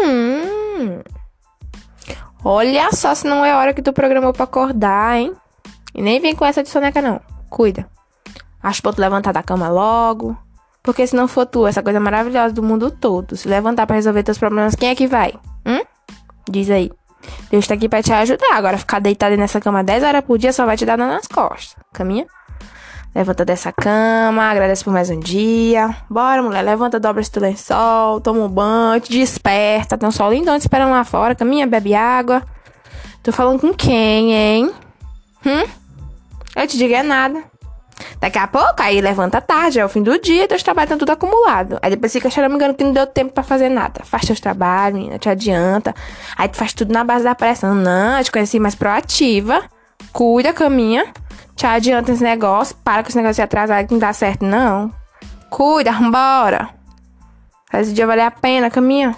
Uhum. Olha só se não é hora que tu programou pra acordar, hein? E nem vem com essa de soneca, não. Cuida. Acho pra tu levantar da cama logo. Porque se não for tu, essa coisa maravilhosa do mundo todo, se levantar para resolver teus problemas, quem é que vai? Hum? Diz aí. Deus tá aqui pra te ajudar. Agora ficar deitado nessa cama 10 horas por dia só vai te dar dano nas costas. Caminha? Levanta dessa cama, agradece por mais um dia. Bora, mulher, levanta, dobra esse lençol, toma um banho, te desperta. Tem um sol lindão te esperando lá fora. Caminha, bebe água. Tô falando com quem, hein? Hum? Eu te digo é nada. Daqui a pouco, aí levanta tarde, é o fim do dia, teus trabalhos estão tudo acumulado. Aí depois fica choramingando que não deu tempo para fazer nada. Faz teus trabalhos, menina, te adianta. Aí tu faz tudo na base da pressão. Não, eu te conheci mais proativa. Cuida, caminha te adianta esse negócio, para com esse negócio de atrasar que não dá certo, não. Cuida, vambora. O dia valer a pena, caminha.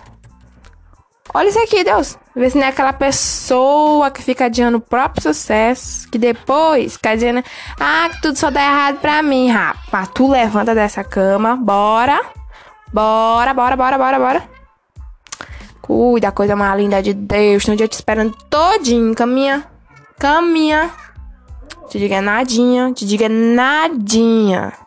Olha isso aqui, Deus. Vê se não é aquela pessoa que fica adiando o próprio sucesso, que depois fica dizendo, ah, que tudo só dá errado pra mim, rapaz. Tu levanta dessa cama, bora. Bora, bora, bora, bora, bora. Cuida, coisa mais linda de Deus. Tem um dia te esperando todinho, caminha. Caminha. Te diga nadinha, te diga nadinha.